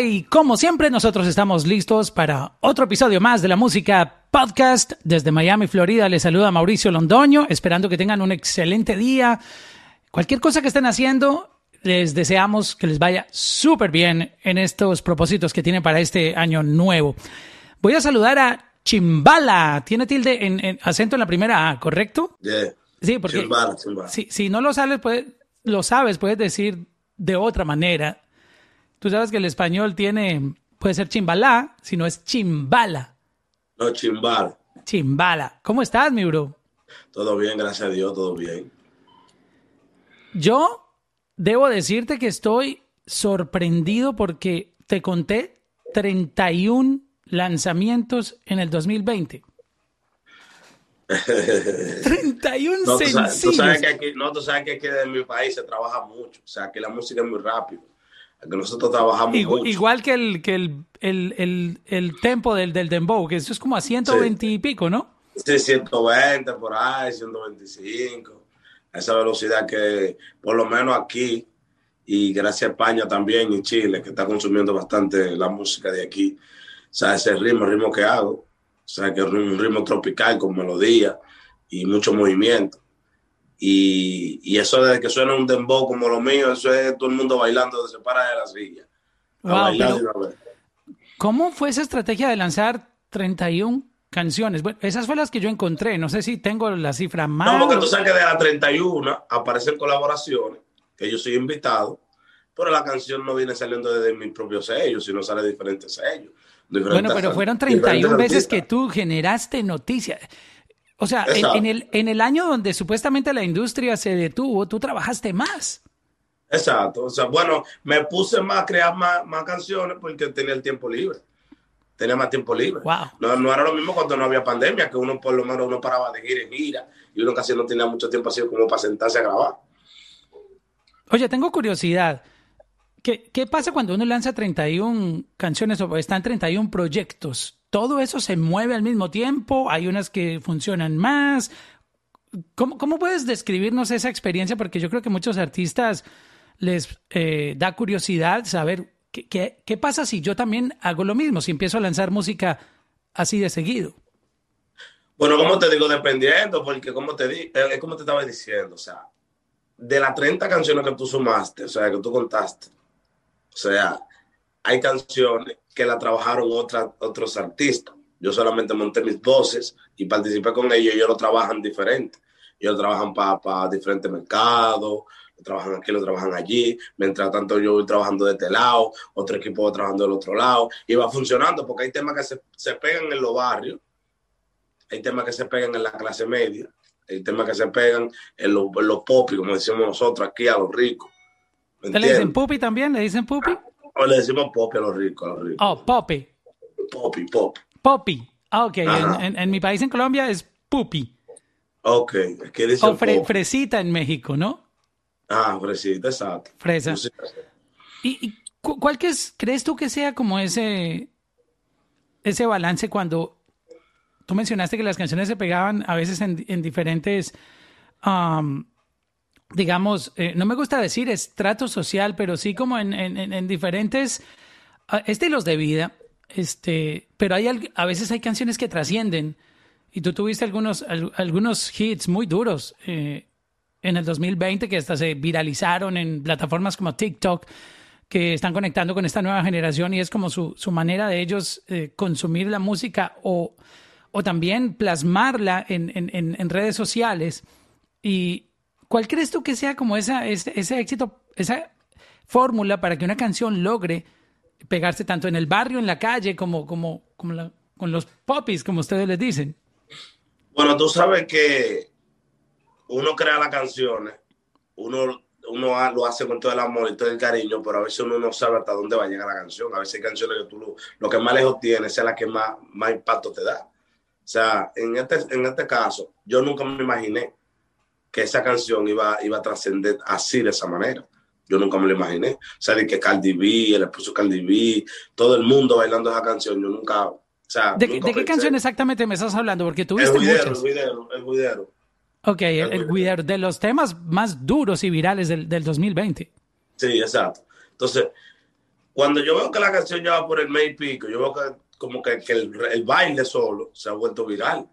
Y como siempre nosotros estamos listos para otro episodio más de la música podcast desde Miami, Florida. Les saluda Mauricio Londoño, esperando que tengan un excelente día. Cualquier cosa que estén haciendo, les deseamos que les vaya súper bien en estos propósitos que tienen para este año nuevo. Voy a saludar a Chimbala. Tiene tilde en, acento en la primera A, ¿correcto? Sí, porque Chimbala, Chimbala. Si, si no lo sabes, puede, lo sabes, puedes decir de otra manera. Tú sabes que el español tiene, puede ser chimbalá, si no es chimbala. No, chimbala. Chimbala. ¿Cómo estás, mi bro? Todo bien, gracias a Dios, todo bien. Yo debo decirte que estoy sorprendido porque te conté 31 lanzamientos en el 2020. 31 no, sencillos. Tú sabes, que aquí, no, tú sabes que aquí en mi país se trabaja mucho. O sea, que la música es muy rápido que nosotros trabajamos igual, mucho. Igual que el, que el, el, el, el tempo del, del dembow, que eso es como a 120 y pico, ¿no? Sí, 120 por ahí, 125. A esa velocidad que, por lo menos aquí, y gracias a España también y Chile, que está consumiendo bastante la música de aquí. O sea, ese ritmo, el ritmo que hago, o sea, que es un ritmo tropical con melodía y mucho movimiento. Y, eso de que suena un dembow como lo mío, eso es todo el mundo bailando, se para de la silla. ¿Cómo fue esa estrategia de lanzar 31 canciones? Bueno, esas fueron las que yo encontré, no sé si tengo la cifra más. No, porque tú sabes que de las 31 aparecen colaboraciones, que yo soy invitado, pero la canción no viene saliendo desde mi propio sello, sino sale de diferentes sellos. bueno, pero fueron 31 veces que tú generaste noticias. O sea, en, el, en el año donde supuestamente la industria se detuvo, tú trabajaste más. Exacto. O sea, bueno, me puse más a crear más, canciones porque tenía el tiempo libre. Tenía más tiempo libre. No, no, era lo mismo cuando no había pandemia, que uno por lo menos uno paraba de gira en gira y uno casi no tenía mucho tiempo así como para sentarse a grabar. Oye, tengo curiosidad. ¿Qué, qué pasa cuando uno lanza 31 canciones o están 31 proyectos? Todo eso se mueve al mismo tiempo, hay unas que funcionan más. ¿Cómo, cómo puedes describirnos esa experiencia? Porque yo creo que muchos artistas les eh, da curiosidad saber qué, qué, pasa si yo también hago lo mismo, si empiezo a lanzar música así de seguido. Bueno, como te digo, dependiendo, porque como te di, eh, como te estaba diciendo, o sea, de las 30 canciones que tú sumaste, o sea, que tú contaste, o sea, hay canciones que la trabajaron otros artistas. Yo solamente monté mis voces y participé con ellos. Ellos lo trabajan diferente. Ellos trabajan para diferentes mercados, lo trabajan aquí, lo trabajan allí. Mientras tanto, yo voy trabajando de este lado, otro equipo va trabajando del otro lado. Y va funcionando porque hay temas que se, se pegan en los barrios, hay temas que se pegan en la clase media, hay temas que se pegan en los, en los popis, como decimos nosotros aquí a los ricos. ¿Le dicen pupi también? ¿Le dicen pupi? O le decimos popi a los ricos, a los ricos. Oh, popi. Popi, pop. Popi. Ah, ok. En, mi país, en Colombia, es pupi. Ok. ¿Qué dice o fresita en México, ¿no? Ah, fresita, exacto. Fresa. ¿Y, cuál crees tú que sea como ese, ese balance cuando tú mencionaste que las canciones se pegaban a veces en, diferentes um, digamos, eh, no me gusta decir estrato social, pero sí como en, en, diferentes uh, estilos de vida. Este, pero hay a veces hay canciones que trascienden. Y tú tuviste algunos, algunos hits muy duros eh, en el 2020 que hasta se viralizaron en plataformas como TikTok, que están conectando con esta nueva generación y es como su, su manera de ellos eh, consumir la música o, o también plasmarla en, en, en redes sociales. Y, ¿Cuál crees tú que sea como esa, ese, éxito, esa fórmula para que una canción logre pegarse tanto en el barrio, en la calle, como, como, como con los popis, como ustedes les dicen? Bueno, tú sabes que uno crea las canciones, uno, uno lo hace con todo el amor y todo el cariño, pero a veces uno no sabe hasta dónde va a llegar la canción. A veces hay canciones que tú lo, que más lejos tienes es la que más, más impacto te da. O sea, en este, en este caso, yo nunca me imaginé que esa canción iba, iba a trascender así, de esa manera. Yo nunca me lo imaginé. O sea, de que Cardi B, el esposo Cardi B, todo el mundo bailando esa canción, yo nunca... O sea, ¿De, qué canción exactamente me estás hablando? Porque tuviste el guidero, muchas. El guidero, el guidero. Ok, el, guidero, de los temas más duros y virales del, del 2020. Sí, exacto. Entonces, Cuando yo veo que la canción ya va por el mes y pico, yo veo que como que, el, baile solo se ha vuelto viral.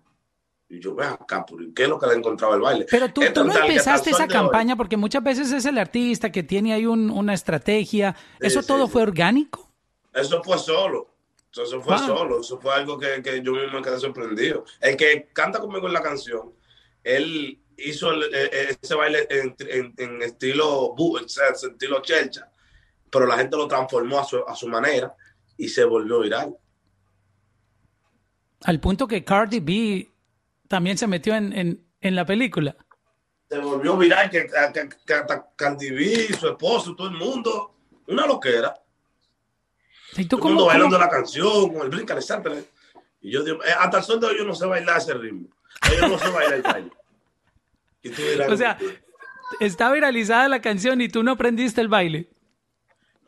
Y yo, veo acá, ¿qué es lo que le encontraba el baile? Pero tú, no empezaste esa campaña porque muchas veces es el artista que tiene ahí una estrategia. ¿Eso todo fue orgánico? Eso fue solo. Eso fue solo. Eso fue algo que, que, yo mismo me quedé sorprendido. El que canta conmigo en la canción, él hizo ese baile en, estilo en estilo chelcha, pero la gente lo transformó a su, a su manera y se volvió viral. Al punto que Cardi B también se metió en, la película. Se volvió viral que, hasta Cardi B, su esposo, todo el mundo, una loquera. ¿Y tú todo el mundo bailando la canción, con el brinca, Y yo digo, eh, hasta el sol de hoy yo no sé bailar ese ritmo. Yo no sé bailar el baile. o sea, está viralizada la canción y tú no aprendiste el baile.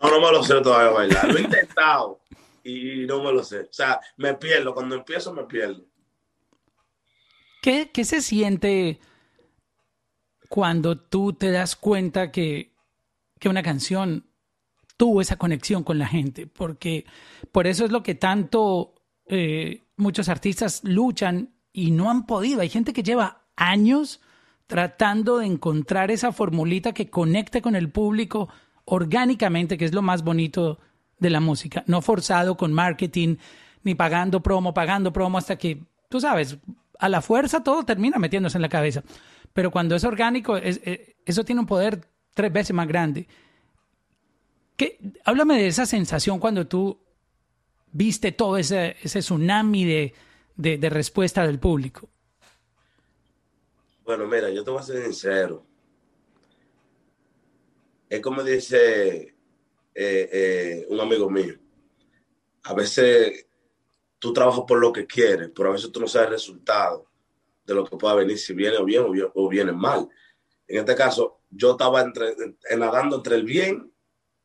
No, no me lo sé todavía bailar. Lo he intentado y no me lo sé. O sea, me pierdo. Cuando empiezo, me pierdo. ¿Qué, se siente cuando tú te das cuenta que, que una canción tuvo esa conexión con la gente? Porque por eso es lo que tanto eh, muchos artistas luchan y no han podido. Hay gente que lleva años tratando de encontrar esa formulita que conecte con el público orgánicamente, que es lo más bonito de la música, no forzado con marketing, ni pagando promo, pagando promo hasta que, tú sabes, a la fuerza todo termina metiéndose en la cabeza. Pero cuando es orgánico, eh, eso tiene un poder tres veces más grande. ¿Qué? Háblame de esa sensación cuando tú viste todo ese, ese tsunami de, de respuesta del público. Bueno, mira, yo te voy a ser sincero. Es como dice eh, eh, un amigo mío. A veces tú trabajas por lo que quieres, pero a veces tú no sabes el resultado de lo que pueda venir, si viene o bien o, viene mal. En este caso, yo estaba entre, nadando entre el bien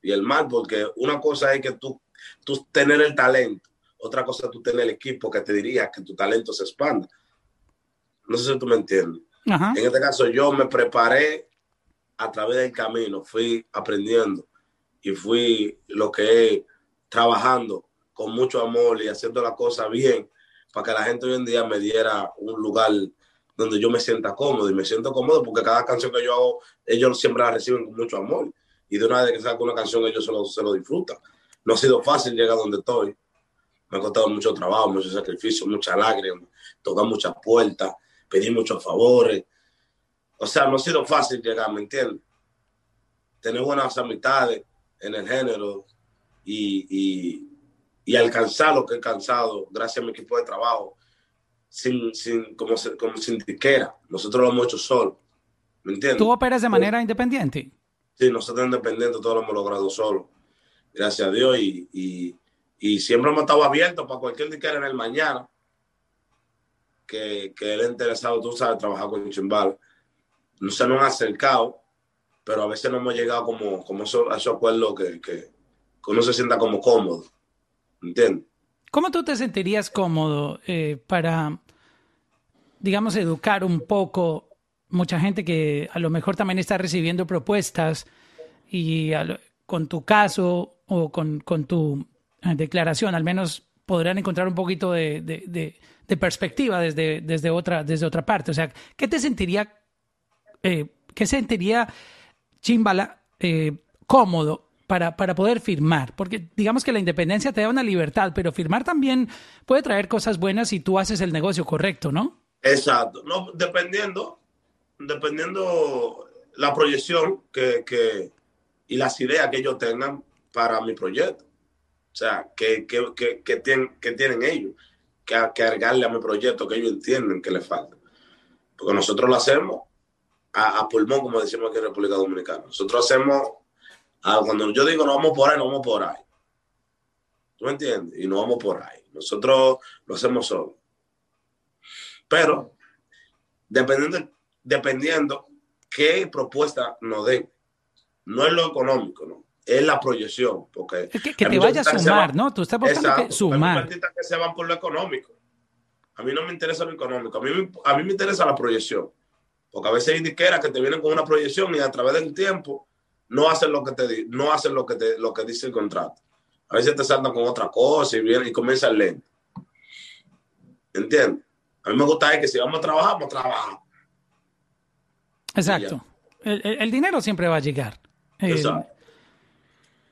y el mal, porque una cosa es que tú, tú tener el talento, otra cosa es tú tener el equipo que te diría que tu talento se expanda. No sé si tú me entiendes. En este caso yo me preparé a través del camino, fui aprendiendo y fui lo que es trabajando con mucho amor y haciendo la cosa bien para que la gente hoy en día me diera un lugar donde yo me sienta cómodo y me siento cómodo porque cada canción que yo hago, ellos siempre la reciben con mucho amor y de una vez que saco una canción ellos se lo, se lo disfrutan. No ha sido fácil llegar donde estoy. Me ha costado mucho trabajo, mucho sacrificio, mucha lágrimas, tocar muchas puertas, pedir muchos favores. O sea, no ha sido fácil llegar, ¿me entiendes? Tener buenas amistades en el género y, alcanzar lo que he alcanzado gracias a mi equipo de trabajo, sin, sin, como, como sin diquera. Nosotros lo hemos hecho solo. ¿Me entiendes? ¿Tú operas de manera independiente? Sí, nosotros independientes todos lo hemos logrado solo. Gracias a Dios y, siempre hemos estado abiertos para cualquier diquera en el mañana que, que él es interesado, tú sabes, trabajar con Chimbal. No se nos han acercado, pero a veces no hemos llegado como, como a esos acuerdos que, que, uno se sienta como cómodo. ¿Cómo tú te sentirías cómodo eh, para, digamos, educar un poco mucha gente que a lo mejor también está recibiendo propuestas y con tu caso o con, tu eh, declaración, al menos podrán encontrar un poquito de, de perspectiva desde, desde, otra, desde otra parte. O sea, ¿qué te sentiría, eh, qué sentiría Chimbala eh, cómodo para, para, poder firmar? Porque digamos que la independencia te da una libertad, pero firmar también puede traer cosas buenas si tú haces el negocio correcto, ¿no? Exacto. No, dependiendo, dependiendo la proyección que, que, y las ideas que ellos tengan para mi proyecto. O sea, que, que, que, que tienen, que tienen ellos que cargarle a mi proyecto que ellos entienden que le falta. Porque nosotros lo hacemos a, pulmón, como decimos aquí en República Dominicana. Nosotros hacemos, cuando yo digo no vamos por ahí, no vamos por ahí. ¿Tú me entiendes? Y no vamos por ahí. Nosotros lo hacemos solo. Pero, dependiendo, dependiendo qué propuesta nos den, no es lo económico, ¿no? es la proyección. Porque que, te vaya a sumar, ¿no? Tú estás buscando que sumar. Hay que se van por lo económico. A mí no me interesa lo económico, a mí, a mí me interesa la proyección. Porque a veces hay disqueras que te vienen con una proyección y a través del tiempo no hacen lo que te no hacen lo que te, lo que dice el contrato. A veces te saltan con otra cosa y, viene, y comienza el lento. ¿Entiendes? A mí me gusta que si vamos a trabajar, vamos a trabajar. Exacto. El, el, dinero siempre va a llegar. Exacto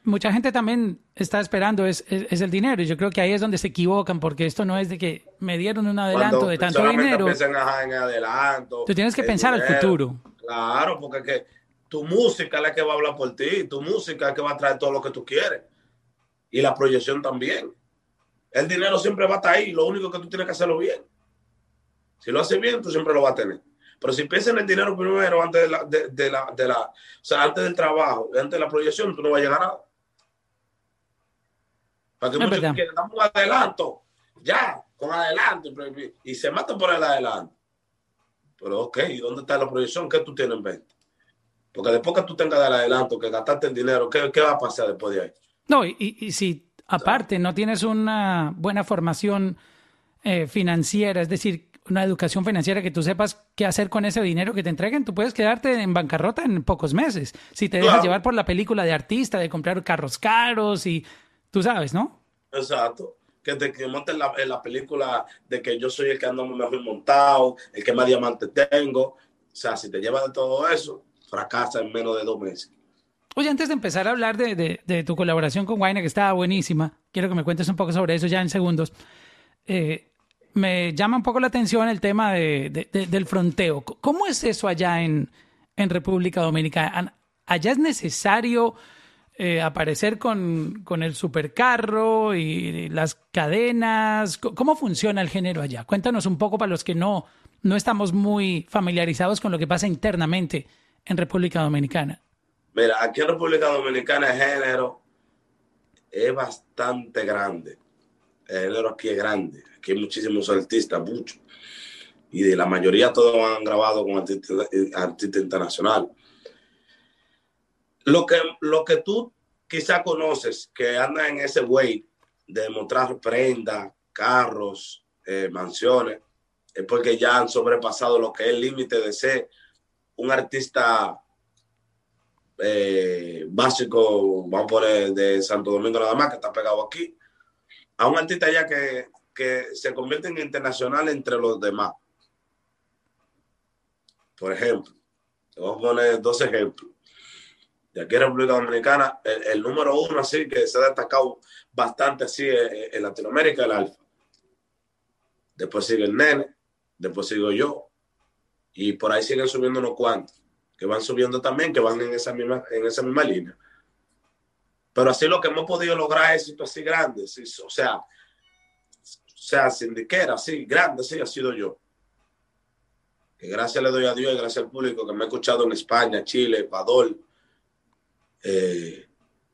mucha gente también está esperando es, es, el dinero y yo creo que ahí es donde se equivocan porque esto no es de que me dieron un adelanto de tanto dinero. En adelanto, Tú tienes que pensar al futuro. Claro, porque que tu música es la que va a hablar por ti, tu música es la que va a traer todo lo que tú quieres y la proyección también. El dinero siempre va a estar ahí, lo único que tú tienes que hacerlo bien. Si lo haces bien, tú siempre lo vas a tener. Pero si piensas en el dinero primero, antes de la, de, la, de la, o sea, antes del trabajo, antes de la proyección, tú no vas a llegar a nada. Para que muchos quieren, damos un adelanto, ya, con adelanto, y se matan por el adelanto. Pero ok, ¿y dónde está la proyección? ¿Qué tú tienes en venta? Porque después que tú tengas el adelanto, que gastaste el dinero, ¿qué, qué va a pasar después de ahí? No, y, y si aparte no tienes una buena formación eh, financiera, es decir, una educación financiera que tú sepas qué hacer con ese dinero que te entreguen, tú puedes quedarte en bancarrota en pocos meses. Si te dejas llevar por la película de artista, de comprar carros caros y Tú sabes, ¿no? Exacto. Que te que monten la, en la película de que yo soy el que ando mejor montado, el que más diamantes tengo. O sea, si te llevas de todo eso, fracasa en menos de dos meses. Oye, antes de empezar a hablar de, de, tu colaboración con Guayna, que estaba buenísima, quiero que me cuentes un poco sobre eso ya en segundos. Eh, me llama un poco la atención el tema de, del fronteo. ¿Cómo es eso allá en, en República Dominicana? ¿Allá es necesario eh, aparecer con, con, el supercarro y las cadenas. ¿Cómo funciona el género allá? Cuéntanos un poco para los que no, no estamos muy familiarizados con lo que pasa internamente en República Dominicana. Mira, aquí en República Dominicana el género es bastante grande. El género aquí es grande. Aquí hay muchísimos artistas, muchos. Y de la mayoría todos han grabado con artistas artista internacionales. Lo que, lo que tú quizá conoces que anda en ese way de mostrar prendas, carros, eh, mansiones, es porque ya han sobrepasado lo que es el límite de ser un artista eh, básico, vamos a poner de Santo Domingo nada más, que está pegado aquí, a un artista ya que, que se convierte en internacional entre los demás. Por ejemplo, vamos a poner dos ejemplos de aquí en República Dominicana, el, número uno así que se ha destacado bastante así en, Latinoamérica, el Alfa. Después sigue el Nene, después sigo yo. Y por ahí siguen subiendo unos cuantos, que van subiendo también, que van en esa misma, en esa misma línea. Pero así lo que hemos podido lograr éxito así grande, o sea, o sea, sindiquera, así, grande, así ha sido yo. Que gracias le doy a Dios y gracias al público que me ha escuchado en España, Chile, Ecuador, eh,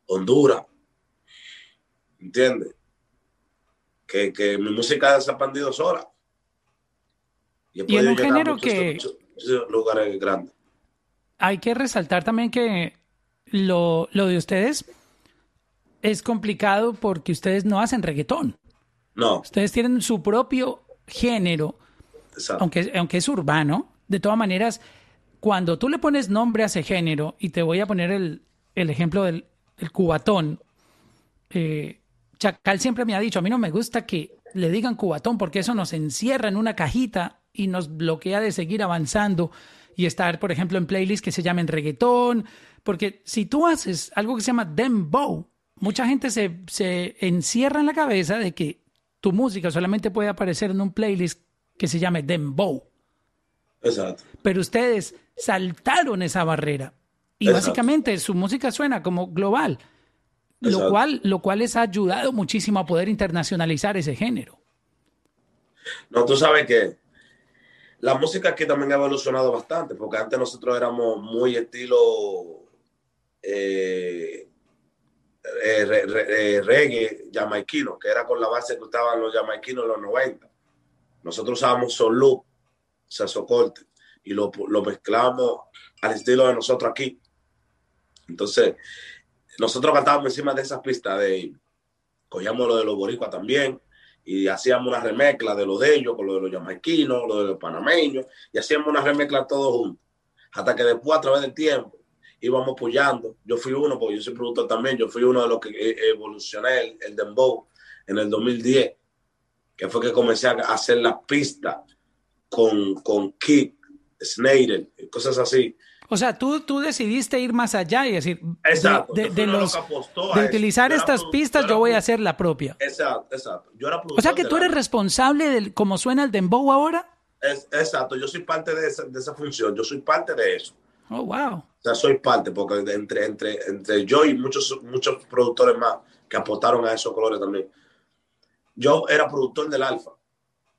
Honduras. ¿Entiendes? Que, que, mi música ha expandido sola. Y, en un género que... lugares grandes. Hay que resaltar también que lo, lo de ustedes es complicado porque ustedes no hacen reggaetón. No. Ustedes tienen su propio género, aunque, aunque es urbano. De todas maneras, cuando tú le pones nombre a ese género, y te voy a poner el, el ejemplo del, cubatón. Eh, Chacal siempre me ha dicho, a mí no me gusta que le digan cubatón porque eso nos encierra en una cajita y nos bloquea de seguir avanzando y estar, por ejemplo, en playlists que se llamen reggaetón, porque si tú haces algo que se llama dembow, mucha gente se, se encierra en la cabeza de que tu música solamente puede aparecer en un playlist que se llame dembow. Exacto. Pero ustedes saltaron esa barrera y básicamente su música suena como global, lo cual, lo cual les ha ayudado muchísimo a poder internacionalizar ese género. No, tú sabes que la música aquí también ha evolucionado bastante, porque antes nosotros éramos muy estilo eh, eh, eh, reggae jamaiquino, que era con la base que estaban los jamaiquinos en los 90. Nosotros usábamos solo, o sea, socorte, y lo, lo mezclamos al estilo de nosotros aquí. Entonces, nosotros cantábamos encima de esas pistas de, cogíamos lo de los boricuas también, y hacíamos una remezcla de lo de ellos con lo de los jamaiquinos, lo de los panameños, y hacíamos una remezcla todos juntos. Hasta que después, a través del tiempo, íbamos apoyando. Yo fui uno, porque yo soy productor también, yo fui uno de los que e, evolucioné el, el Dembow en el 2010, que fue que comencé a hacer las pistas con, con Snyder, cosas así. O sea, tú, tú decidiste ir más allá y decir, exacto, de, de, los, de utilizar estas pistas, yo voy a hacer la propia. Exacto, exacto. Yo era o sea que tú eres responsable de cómo suena el dembow ahora. Es, exacto, yo soy parte de esa, de esa función, yo soy parte de eso. Oh, wow. O sea, soy parte, porque entre, entre, entre yo y muchos, muchos productores más que aportaron a esos colores también. Yo era productor del Alfa.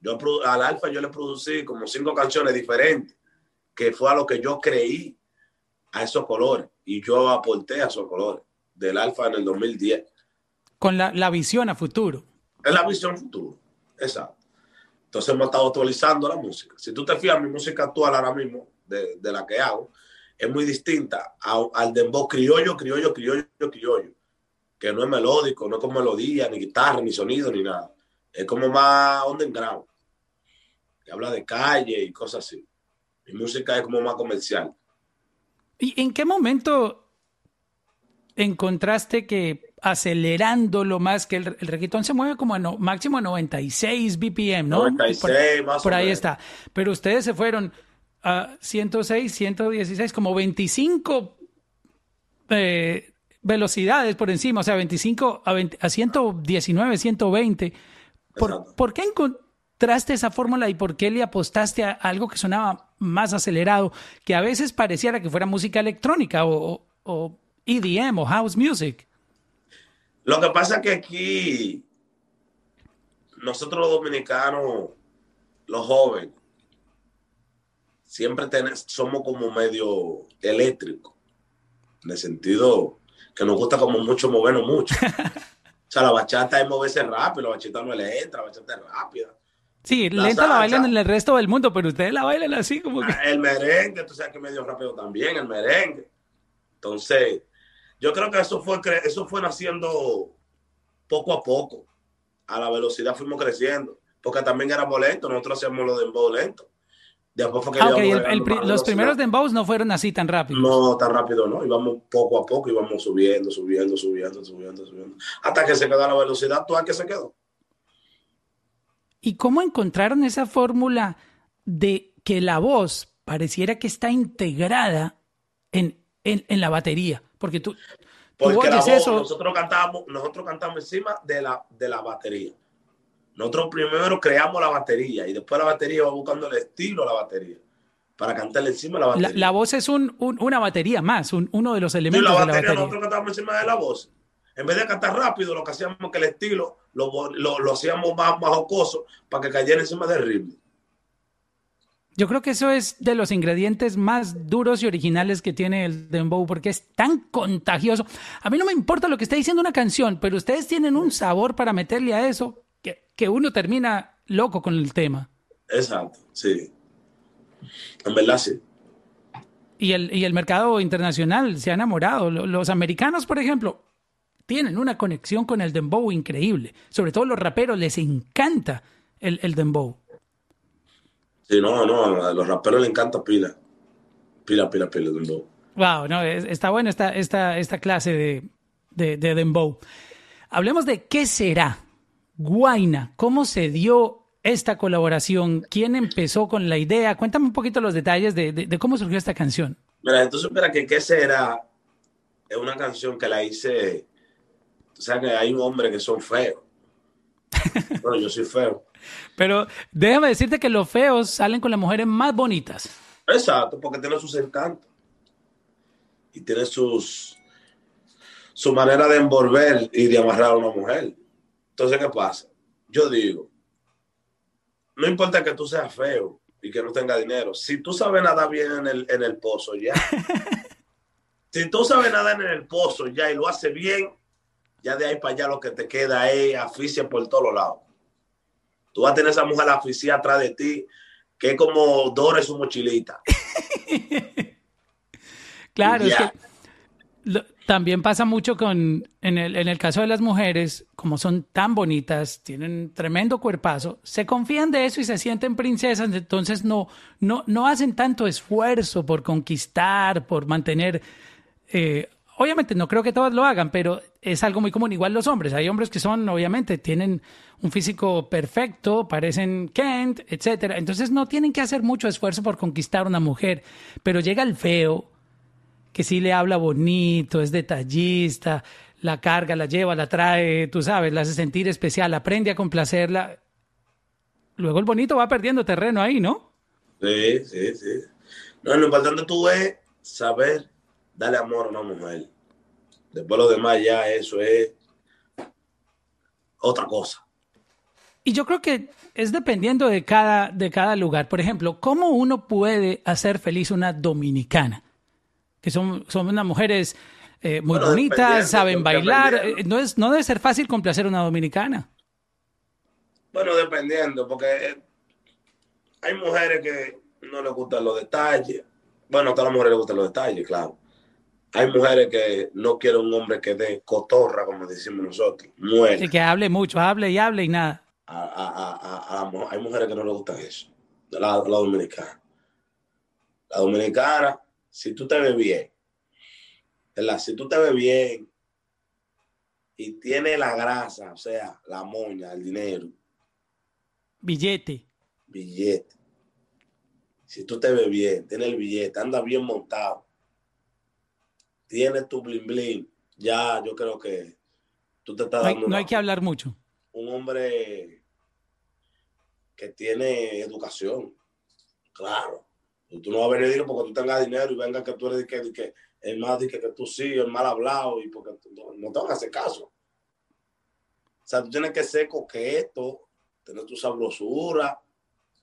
Yo al Alfa yo le producí como cinco canciones diferentes, que fue a lo que yo creí a esos colores. Y yo aporté a esos colores del Alfa en el 2010. Con la, la visión a futuro. Es la visión futuro, exacto. Entonces hemos estado actualizando la música. Si tú te fijas, mi música actual ahora mismo, de, de la que hago, es muy distinta al dembow criollo, criollo, criollo, criollo, que no es melódico, no es con melodía, ni guitarra, ni sonido, ni nada. Es como más underground, que habla de calle y cosas así. Mi música es como más comercial. ¿Y en qué momento encontraste que acelerándolo más que el, el reggaetón se mueve como a no, máximo a 96 BPM, ¿no? 96 por, más por o ahí menos. está. Pero ustedes se fueron a 106, 116, como 25 eh, velocidades por encima, o sea, 25 a, 20, a 119, 120. ¿Por, ¿Por, qué encontraste esa fórmula y por qué le apostaste a algo que sonaba más acelerado, que a veces pareciera que fuera música electrónica o, o EDM o house music? Lo que pasa es que aquí nosotros los dominicanos, los jóvenes, siempre somos como medio eléctricos, en el sentido que nos gusta como mucho movernos mucho. o sea, la bachata es moverse rápido, la bachata no es lenta, la bachata es rápida. Sí, la lenta salsa, la bailan en el resto del mundo, pero ustedes la bailan así como que... El merengue, tú sabes que medio rápido también, el merengue. Entonces, yo creo que eso fue, eso fue naciendo poco a poco. A la velocidad fuimos creciendo, porque también éramos lentos, nosotros hacíamos lo de dembow lento. Después fue que ah, okay. el, el, los primeros dembows no fueron así tan rápidos. No, tan rápido no. Íbamos poco a poco, íbamos subiendo, subiendo, subiendo, subiendo, subiendo. Hasta que se quedó la velocidad, ¿tú a qué se quedó? ¿Y cómo encontraron esa fórmula de que la voz pareciera que está integrada en, en, en la batería? Porque tú, porque la voz, eso? nosotros cantamos, nosotros cantamos encima de la, de la batería. Nosotros primero creamos la batería y después la batería va buscando el estilo de la batería para cantarle encima de la batería. La, la voz es un, un, una batería más, un, uno de los elementos sí, la batería, de la batería. Nosotros cantamos encima de la voz. En vez de cantar rápido, lo que hacíamos que el estilo lo, lo, lo hacíamos más, más jocoso para que cayera encima del ritmo. Yo creo que eso es de los ingredientes más duros y originales que tiene el dembow porque es tan contagioso. A mí no me importa lo que esté diciendo una canción, pero ustedes tienen un sabor para meterle a eso que, que uno termina loco con el tema. Exacto, sí. En verdad sí. Y el, y el mercado internacional se ha enamorado. Los americanos, por ejemplo, tienen una conexión con el dembow increíble. Sobre todo los raperos les encanta el, el dembow. Sí, no, no, a los raperos les encanta pila. Pila, pila, pila, dembow. Wow, no, está buena esta, esta, esta clase de, de, de dembow. Hablemos de qué será. Guaina, ¿cómo se dio esta colaboración? ¿Quién empezó con la idea? Cuéntame un poquito los detalles de, de, de cómo surgió esta canción. Mira, entonces, mira, que qué será es una canción que la hice. O sea, que hay un hombre que son feos. bueno, yo soy feo. Pero déjame decirte que los feos salen con las mujeres más bonitas. Exacto, porque tienen sus encantos. Y tiene sus su manera de envolver y de amarrar a una mujer. Entonces, ¿qué pasa? Yo digo, no importa que tú seas feo y que no tenga dinero, si tú sabes nadar bien en el, en el pozo, ya. si tú sabes nadar en el pozo, ya, y lo haces bien, ya de ahí para allá lo que te queda es aficia por todos lados. Tú vas a tener esa mujer aficia atrás de ti, que es como Dora su mochilita. claro, es que lo, también pasa mucho con, en el, en el caso de las mujeres, como son tan bonitas, tienen tremendo cuerpazo, se confían de eso y se sienten princesas, entonces no, no, no hacen tanto esfuerzo por conquistar, por mantener eh, obviamente no creo que todos lo hagan, pero es algo muy común. Igual los hombres, hay hombres que son, obviamente, tienen un físico perfecto, parecen Kent, etcétera. Entonces no tienen que hacer mucho esfuerzo por conquistar una mujer, pero llega el feo que sí le habla bonito, es detallista, la carga, la lleva, la trae, tú sabes, la hace sentir especial, aprende a complacerla. Luego el bonito va perdiendo terreno ahí, ¿no? Sí, sí, sí. No, lo importante tú es saber darle amor a una mujer. Después lo demás ya eso es otra cosa. Y yo creo que es dependiendo de cada, de cada lugar. Por ejemplo, ¿cómo uno puede hacer feliz una dominicana? Que son, son unas mujeres eh, muy bonitas, saben bailar. Eh, no, es, no debe ser fácil complacer a una dominicana. Bueno, dependiendo, porque hay mujeres que no les gustan los detalles. Bueno, a todas las mujeres les gustan los detalles, claro. Hay mujeres que no quieren un hombre que dé cotorra, como decimos nosotros. Muere. que hable mucho, hable y hable y nada. hay mujeres que no les gusta eso. La, la dominicana. La dominicana, si tú te ves bien, ¿verdad? Si tú te ves bien y tienes la grasa, o sea, la moña, el dinero. Billete. Billete. Si tú te ves bien, tienes el billete, anda bien montado tienes tu bling bling, ya yo creo que tú te estás dando. No hay, que hablar mucho. Un hombre que tiene educación, claro. Tú no vas a venir porque tú tengas dinero y venga que tú eres que, que el más que, que tú sí, el mal hablado y porque no, no te van a hacer caso. O sea, tú tienes que ser coqueto, tener tu sabrosura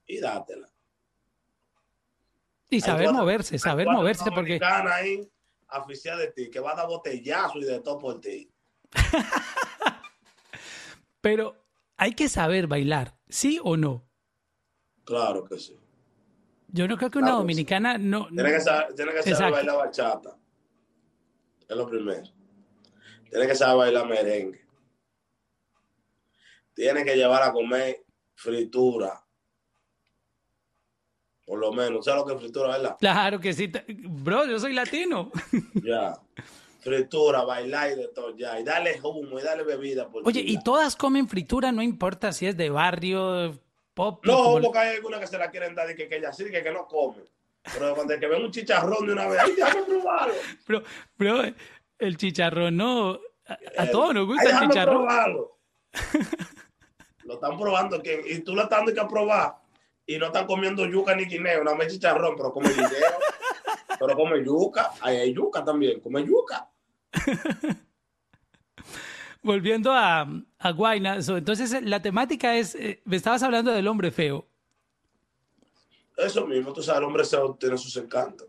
y dátela. Y saber moverse, saber moverse, porque oficial de ti, que va a dar botellazo y de todo por ti. Pero hay que saber bailar, ¿sí o no? Claro que sí. Yo no creo que una dominicana no. Tiene que saber, tiene que saber bailar bachata. Es lo primero. Tiene que saber bailar merengue. Tiene que llevar a comer fritura. Por lo menos, ¿sabes lo que es fritura, verdad? Claro que sí. Bro, yo soy latino. Ya. Fritura, bailar y de todo, ya. Y dale humo y dale bebida. Oye, ¿y todas comen fritura? No importa si es de barrio, pop. No, porque hay algunas que se la quieren dar y que, que ella sí, que, que no come. Pero cuando que ven un chicharrón de una vez, ¡ay, déjame probarlo! Bro, bro, el chicharrón no. A, todos nos gusta el chicharrón. Probarlo. lo están probando que, y tú lo estás dando que probar y no están comiendo yuca ni guineo, no me chicharrón, pero come guineo, pero come yuca, ahí hay yuca también, come yuca. Volviendo a, a Guayna, entonces la temática es, eh, me estabas hablando del hombre feo. Eso mismo, tú sabes, el hombre feo tiene sus encantos.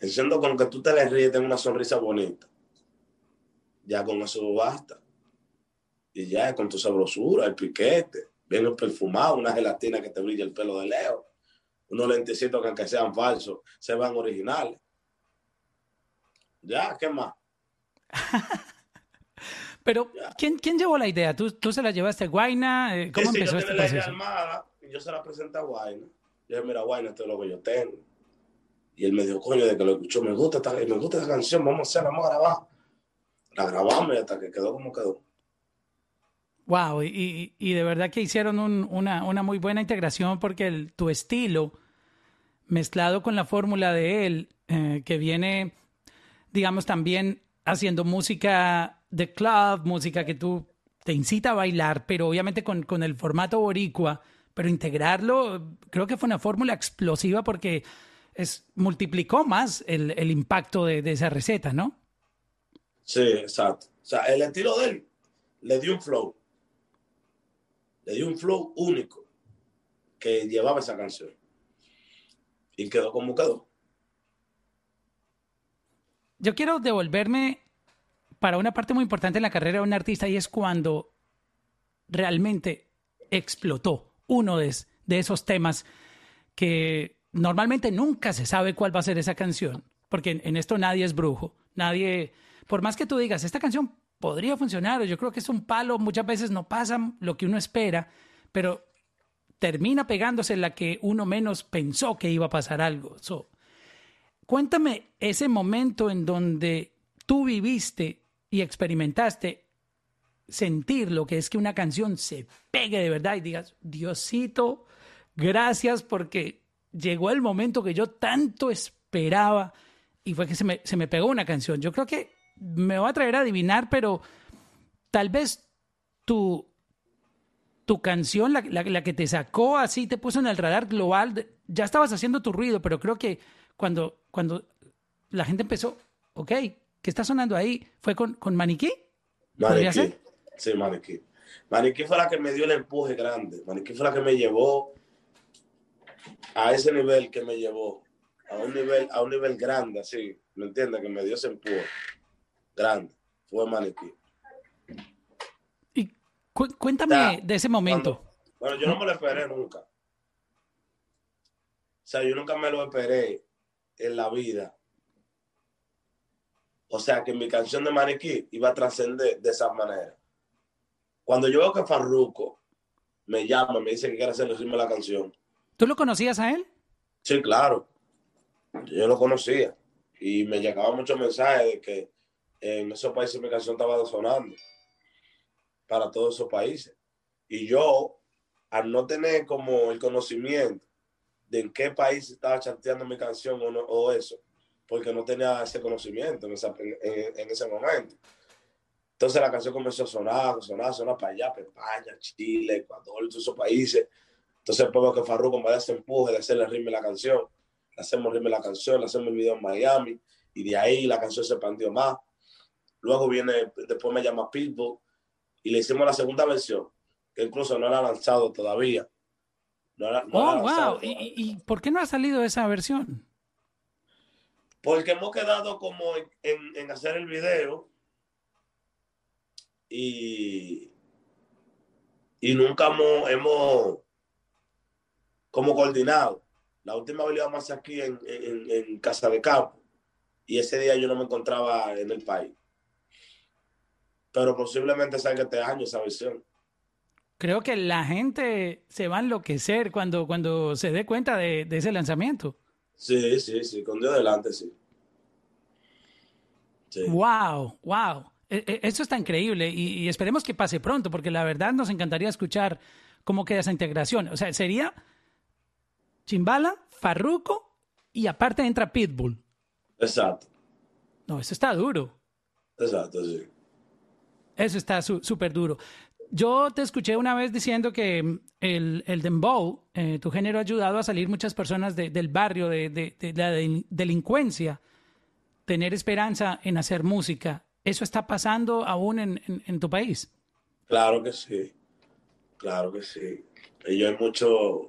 Diciendo con que tú te le ríes, tenga una sonrisa bonita. Ya con eso basta. Y ya con tu sabrosura, el piquete bien perfumado, una gelatina que te brilla el pelo de lejos, unos lentecitos que aunque sean falsos, se van originales. Ya, ¿qué más? Pero, ¿quién, ¿quién, llevó la idea? ¿Tú, ¿Tú, se la llevaste a Guaina? Eh, ¿Cómo empezó este proceso? La armada, y yo se la presenté a Guaina. Yo dije, mira, Guaina, esto es lo que yo tengo. Y él me dijo, coño, de que lo escuchó, me gusta esta, me gusta esta canción, vamos a hacerla, vamos a grabar. La grabamos y hasta que quedó como quedó. Wow, y, y, de verdad que hicieron una, una, muy buena integración porque tu estilo, mezclado con la fórmula de él, eh, que viene, digamos, también haciendo música de club, música que tú te incita a bailar, pero obviamente con, con el formato boricua, pero integrarlo, creo que fue una fórmula explosiva porque es, multiplicó más el, el impacto de, de, esa receta, ¿no? Sí, exacto. O sea, el estilo de él le dio un flow le dio un flow único que llevaba esa canción. Y quedó quedó. Yo quiero devolverme para una parte muy importante en la carrera de un artista y es cuando realmente explotó uno de, esos temas que normalmente nunca se sabe cuál va a ser esa canción, porque en esto nadie es brujo, nadie, por más que tú digas, esta canción podría funcionar, yo creo que es un palo, muchas veces no pasa lo que uno espera, pero termina pegándose la que uno menos pensó que iba a pasar algo. cuéntame ese momento en donde tú viviste y experimentaste sentir lo que es que una canción se pegue de verdad y digas, Diosito, gracias porque llegó el momento que yo tanto esperaba y fue que se me, se me pegó una canción. Yo creo que me va a traer a adivinar, pero tal vez tu, tu canción, la, la, que te sacó así, te puso en el radar global, ya estabas haciendo tu ruido, pero creo que cuando, cuando la gente empezó, ok, ¿qué está sonando ahí? ¿Fue con, con Maniquí? ¿Podría ser? Sí, Maniquí. Maniquí fue la que me dio el empuje grande. Maniquí fue la que me llevó a ese nivel que me llevó, a un nivel, a un nivel grande, así, ¿me entiendes? Que me dio ese empuje grande. Fue Maniquí. Y cuéntame de ese momento. bueno, yo no me lo esperé nunca. O sea, yo nunca me lo esperé en la vida. O sea, que mi canción de Maniquí iba a trascender de esa manera. Cuando yo veo que Farruko me llama, me dice que quiere hacer el ritmo de la canción. ¿Tú lo conocías a él? Sí, claro. Yo lo conocía. Y me llegaban muchos mensajes de que en esos países mi canción estaba sonando. Para todos esos países. Y yo, al no tener como el conocimiento de en qué país estaba chanteando mi canción o, o eso, porque no tenía ese conocimiento en, ese momento. Entonces la canción comenzó a sonar, a sonar, a sonar para allá, para España, Chile, Ecuador, todos esos países. Entonces veo que Farruko me da ese empuje de hacerle ritmo la canción. Le hacemos ritmo la canción, le hacemos el video en Miami y de ahí la canción se expandió más. Luego viene, después me llama Pitbull y le hicimos la segunda versión, que incluso no la lanzado todavía. No oh, wow. ¿Y, ¿Y, por qué no ha salido esa versión? Porque hemos quedado como en, en hacer el video y, y nunca hemos, como coordinado. La última vez íbamos aquí en, en, Casa de Campo y ese día yo no me encontraba en el país. Pero posiblemente salga este año esa versión. Creo que la gente se va a enloquecer cuando, cuando se dé cuenta de, de ese lanzamiento. Sí, sí, sí, con Dios delante, sí. sí. Wow, wow. E, e, eso está increíble y, esperemos que pase pronto, porque la verdad nos encantaría escuchar cómo queda esa integración. O sea, sería Chimbala, Farruko y aparte entra Pitbull. Exacto. No, eso está duro. Exacto, sí. Eso está súper duro. Yo te escuché una vez diciendo que el, el dembow, eh, tu género ha ayudado a salir muchas personas del barrio, de, de la delincuencia, tener esperanza en hacer música. ¿Eso está pasando aún en, tu país? Claro que sí, claro que sí. Y hay muchos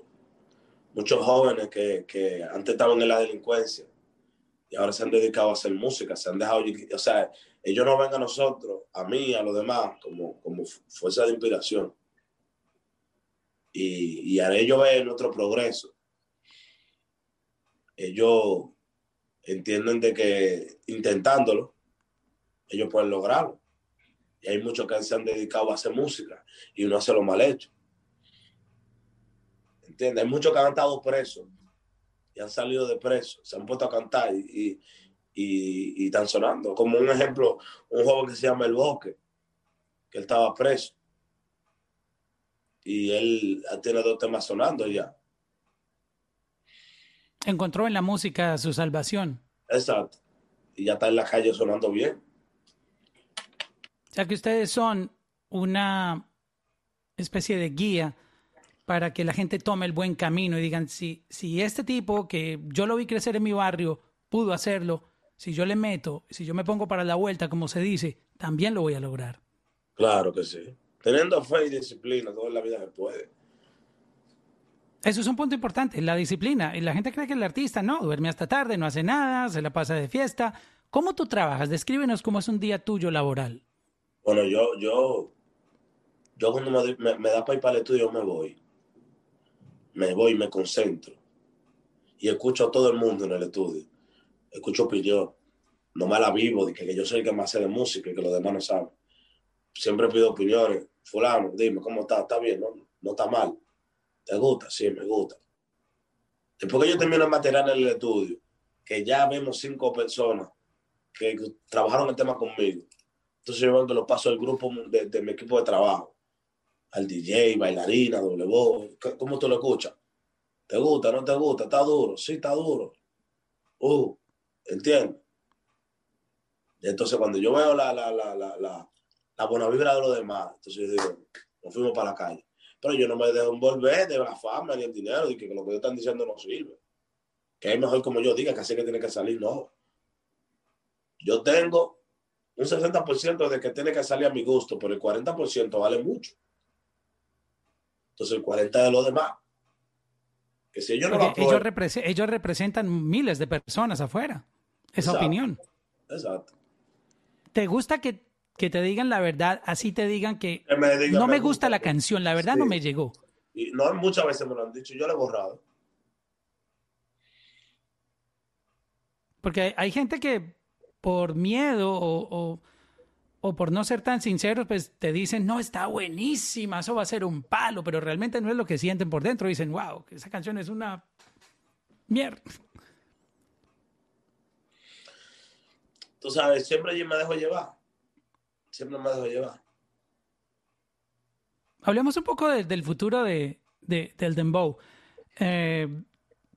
muchos jóvenes que, antes estaban en la delincuencia y ahora se han dedicado a hacer música, se han dejado, o sea, ellos no ven a nosotros, a mí, a los demás, como, como fuerza de inspiración. Y, y a ellos ven nuestro progreso. Ellos entienden de que intentándolo, ellos pueden lograrlo. Y hay muchos que se han dedicado a hacer música y uno hace lo mal hecho. ¿Entiendes? Hay muchos que han estado presos y han salido de preso, se han puesto a cantar y, están sonando. Como un ejemplo, un joven que se llama El Bosque, que él estaba preso. Y él tiene dos temas sonando ya. Encontró en la música su salvación. Exacto. Y ya está en la calle sonando bien. O sea que ustedes son una especie de guía para que la gente tome el buen camino y digan, si, si este tipo que yo lo vi crecer en mi barrio pudo hacerlo, si yo le meto, si yo me pongo para la vuelta, como se dice, también lo voy a lograr. Claro que sí. Teniendo fe y disciplina, toda la vida se puede. Eso es un punto importante, la disciplina. Y la gente cree que el artista no, duerme hasta tarde, no hace nada, se la pasa de fiesta. ¿Cómo tú trabajas? Descríbenos cómo es un día tuyo laboral. Bueno, yo, yo, yo cuando me, me, da para ir para el estudio, me voy. Me voy, me concentro. Y escucho a todo el mundo en el estudio. Escucho opinión. No me la vivo de que, yo soy el que más sé de música y que los demás no saben. Siempre pido opiniones. Fulano, dime, ¿cómo está? ¿Está bien? ¿No, no está mal? ¿Te gusta? Sí, me gusta. Después que yo termino el material en el estudio, que ya vemos cinco personas que trabajaron el tema conmigo. Entonces yo lo paso al grupo de, de, mi equipo de trabajo, al DJ, bailarina, doble voz. ¿Cómo tú lo escuchas? ¿Te gusta? ¿No te gusta? ¿Está duro? Sí, está duro. Uh, ¿entiendes? Entonces cuando yo veo la, la, la, la, la, buena vibra de los demás, entonces yo digo, nos fuimos para la calle. Pero yo no me dejo envolver de la fama ni el dinero, y que lo que ellos están diciendo no sirve. Que es mejor como yo diga, que así que tiene que salir, no. Yo tengo un 60% de que tiene que salir a mi gusto, pero el 40% vale mucho. Entonces el 40% de los demás. Que si ellos, no ellos, representan miles de personas afuera. Esa opinión. Exacto. ¿Te gusta que, te digan la verdad? Así te digan que, no me, gusta, la canción, la verdad no me llegó. Y no muchas veces me lo han dicho, yo lo he borrado. Porque hay, gente que por miedo o, por no ser tan sinceros, pues te dicen, no, está buenísima, eso va a ser un palo, pero realmente no es lo que sienten por dentro. Dicen, wow, esa canción es una mierda. Tú sabes, siempre yo me dejo llevar. Siempre me dejo llevar. Hablemos un poco del futuro de, del dembow. Eh,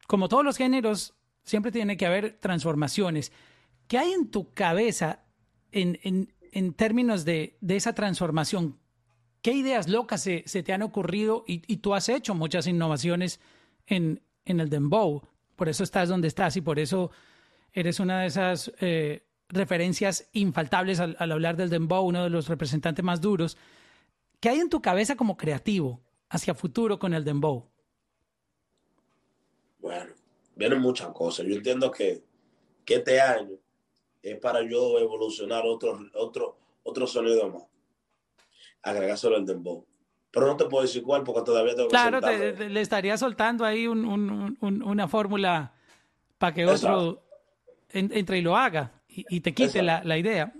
como todos los géneros, siempre tiene que haber transformaciones. ¿Qué hay en tu cabeza en, términos de, esa transformación? ¿Qué ideas locas se, te han ocurrido? Y, tú has hecho muchas innovaciones en, el dembow. Por eso estás donde estás y por eso eres una de esas eh, referencias infaltables al, hablar del dembow, uno de los representantes más duros. ¿Qué hay en tu cabeza como creativo hacia futuro con el dembow? Bueno, vienen muchas cosas. Yo entiendo que, que este año es para yo evolucionar otro, otro, otro sonido más. Agregárselo al dembow. Pero no te puedo decir cuál porque todavía tengo claro, que Claro, le estaría soltando ahí una fórmula para que otro entre y lo haga y, te quite la, idea.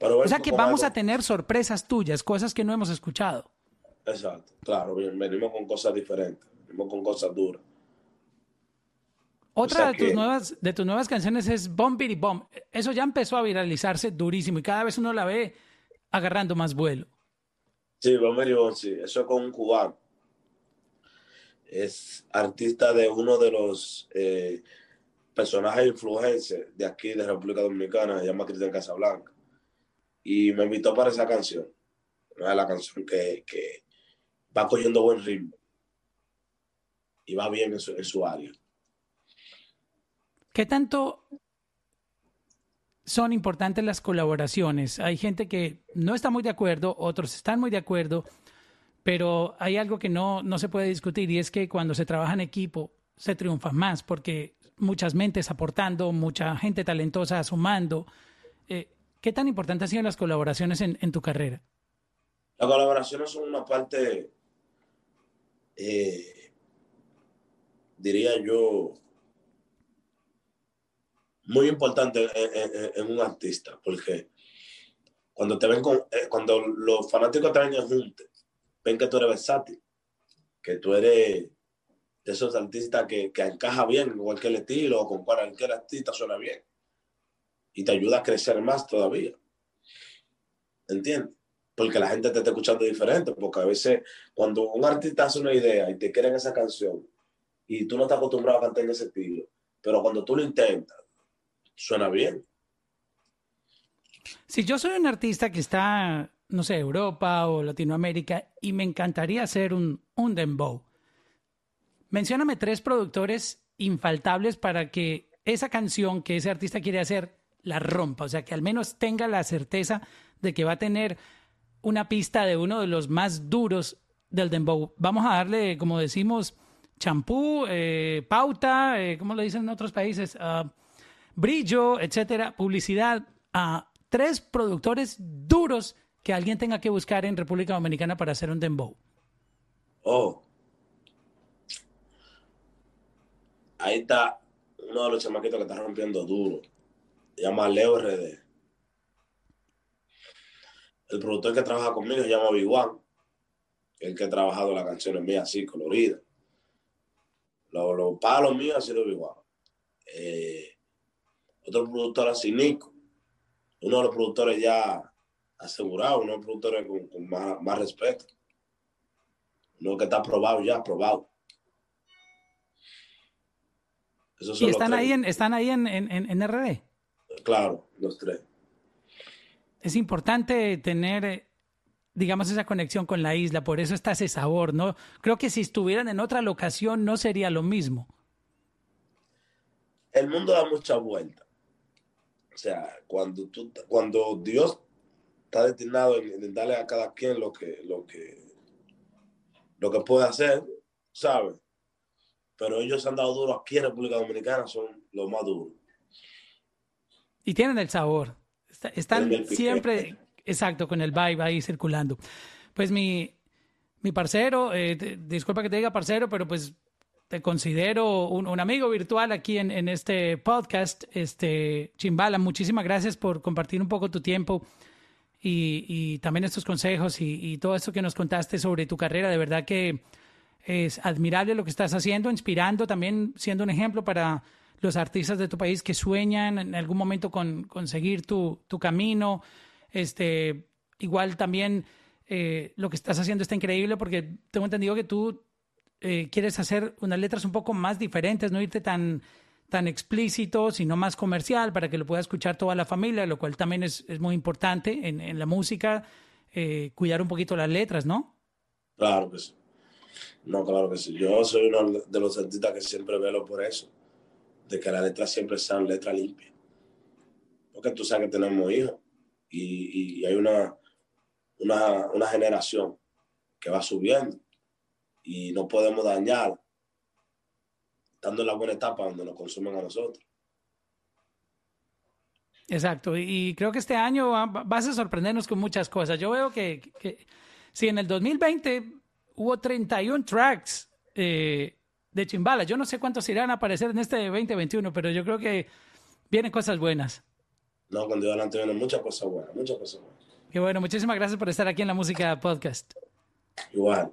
o sea que vamos a tener sorpresas tuyas, cosas que no hemos escuchado. Exacto, claro, venimos con cosas diferentes, venimos con cosas duras. Otra de, tus nuevas, de tus nuevas canciones es Bomb Bitty Bomb. Eso ya empezó a viralizarse durísimo y cada vez uno la ve agarrando más vuelo. Sí, Bomb Bitty Bomb, sí. Eso es con un cubano. Es artista de uno de los eh, personaje influencer de aquí, de República Dominicana, se llama Cristian Casablanca. Y me invitó para esa canción. La canción que, va cogiendo buen ritmo. Y va bien en su, área. ¿Qué tanto son importantes las colaboraciones? Hay gente que no está muy de acuerdo, otros están muy de acuerdo, pero hay algo que no, no se puede discutir y es que cuando se trabaja en equipo se triunfa más porque muchas mentes aportando, mucha gente talentosa sumando. Eh, ¿Qué tan importante han sido las colaboraciones en, tu carrera? Las colaboraciones son una parte, eh, diría yo, muy importante en, un artista, porque cuando te ven con, eh, cuando los fanáticos te ven juntos, ven que tú eres versátil, que tú eres de esos artistas que, que encaja bien en cualquier estilo o con cualquier artista suena bien. Y te ayuda a crecer más todavía. ¿Entiendes? Porque la gente te está escuchando diferente, porque a veces cuando un artista hace una idea y te quiere en esa canción y tú no estás acostumbrado a cantar en ese estilo, pero cuando tú lo intentas, suena bien. Si yo soy un artista que está, no sé, Europa o Latinoamérica y me encantaría hacer un, un dembow, Mencióname tres productores infaltables para que esa canción que ese artista quiere hacer la rompa, o sea, que al menos tenga la certeza de que va a tener una pista de uno de los más duros del dembow. Vamos a darle, como decimos, champú, eh, pauta, eh, ¿cómo lo dicen en otros países? Ah, brillo, etcétera, publicidad a tres productores duros que alguien tenga que buscar en República Dominicana para hacer un dembow. Oh, ahí está uno de los chamaquitos que está rompiendo duro. Se llama Leo RD. El productor que trabaja conmigo se llama Biguan, el que ha trabajado las canciones mías así, coloridas. Los, los palos míos ha sido Biguan. Eh, otro productor así, Nico, uno de los productores ya asegurados, uno de los productores con, más, respeto, uno que está probado ya, probado. ¿Y están ahí, en, están ahí en, en, en RD? Claro, los tres. Es importante tener eh, digamos, esa conexión con la isla, por eso está ese sabor, ¿no? Creo que si estuvieran en otra locación no sería lo mismo. El mundo da mucha vuelta. O sea, cuando, tú, cuando Dios está destinado en, darle a cada quien lo que, lo que, lo que puede hacer, ¿sabes? Pero ellos han dado duro aquí en República Dominicana, son los más duros. Y tienen el sabor. Están siempre Exacto, con el vibe ahí circulando. Pues mi, mi parcero, eh, disculpa que te diga parcero, pero pues te considero un, amigo virtual aquí en, en, este podcast. Este, Chimbala, muchísimas gracias por compartir un poco tu tiempo y, y también estos consejos y, y, todo esto que nos contaste sobre tu carrera. De verdad que es admirable lo que estás haciendo, inspirando también, siendo un ejemplo para los artistas de tu país que sueñan en algún momento con conseguir tu, tu camino. Este, igual también eh, lo que estás haciendo está increíble porque tengo entendido que tú eh, quieres hacer unas letras un poco más diferentes, no irte tan, tan explícito, sino más comercial para que lo pueda escuchar toda la familia, lo cual también es, es muy importante en, en la música, eh, cuidar un poquito las letras, ¿no? Claro que. No, claro que sí. Yo soy uno de los artistas que siempre velo por eso, de que las letras siempre sean letras limpias. Porque tú sabes que tenemos hijos y, hay una, una, generación que va subiendo y no podemos dañar en la buena etapa donde nos consumen a nosotros. Exacto, y creo que este año vas a sorprendernos con muchas cosas. Yo veo que si en el 2020 hubo 31 tracks eh, de Chimbala, yo no sé cuántos irán a aparecer en este 2021, pero yo creo que vienen cosas buenas. No, cuando adelante vienen muchas cosas buenas, muchas cosas buenas. Qué bueno, muchísimas gracias por estar aquí en la Música Podcast. Igual.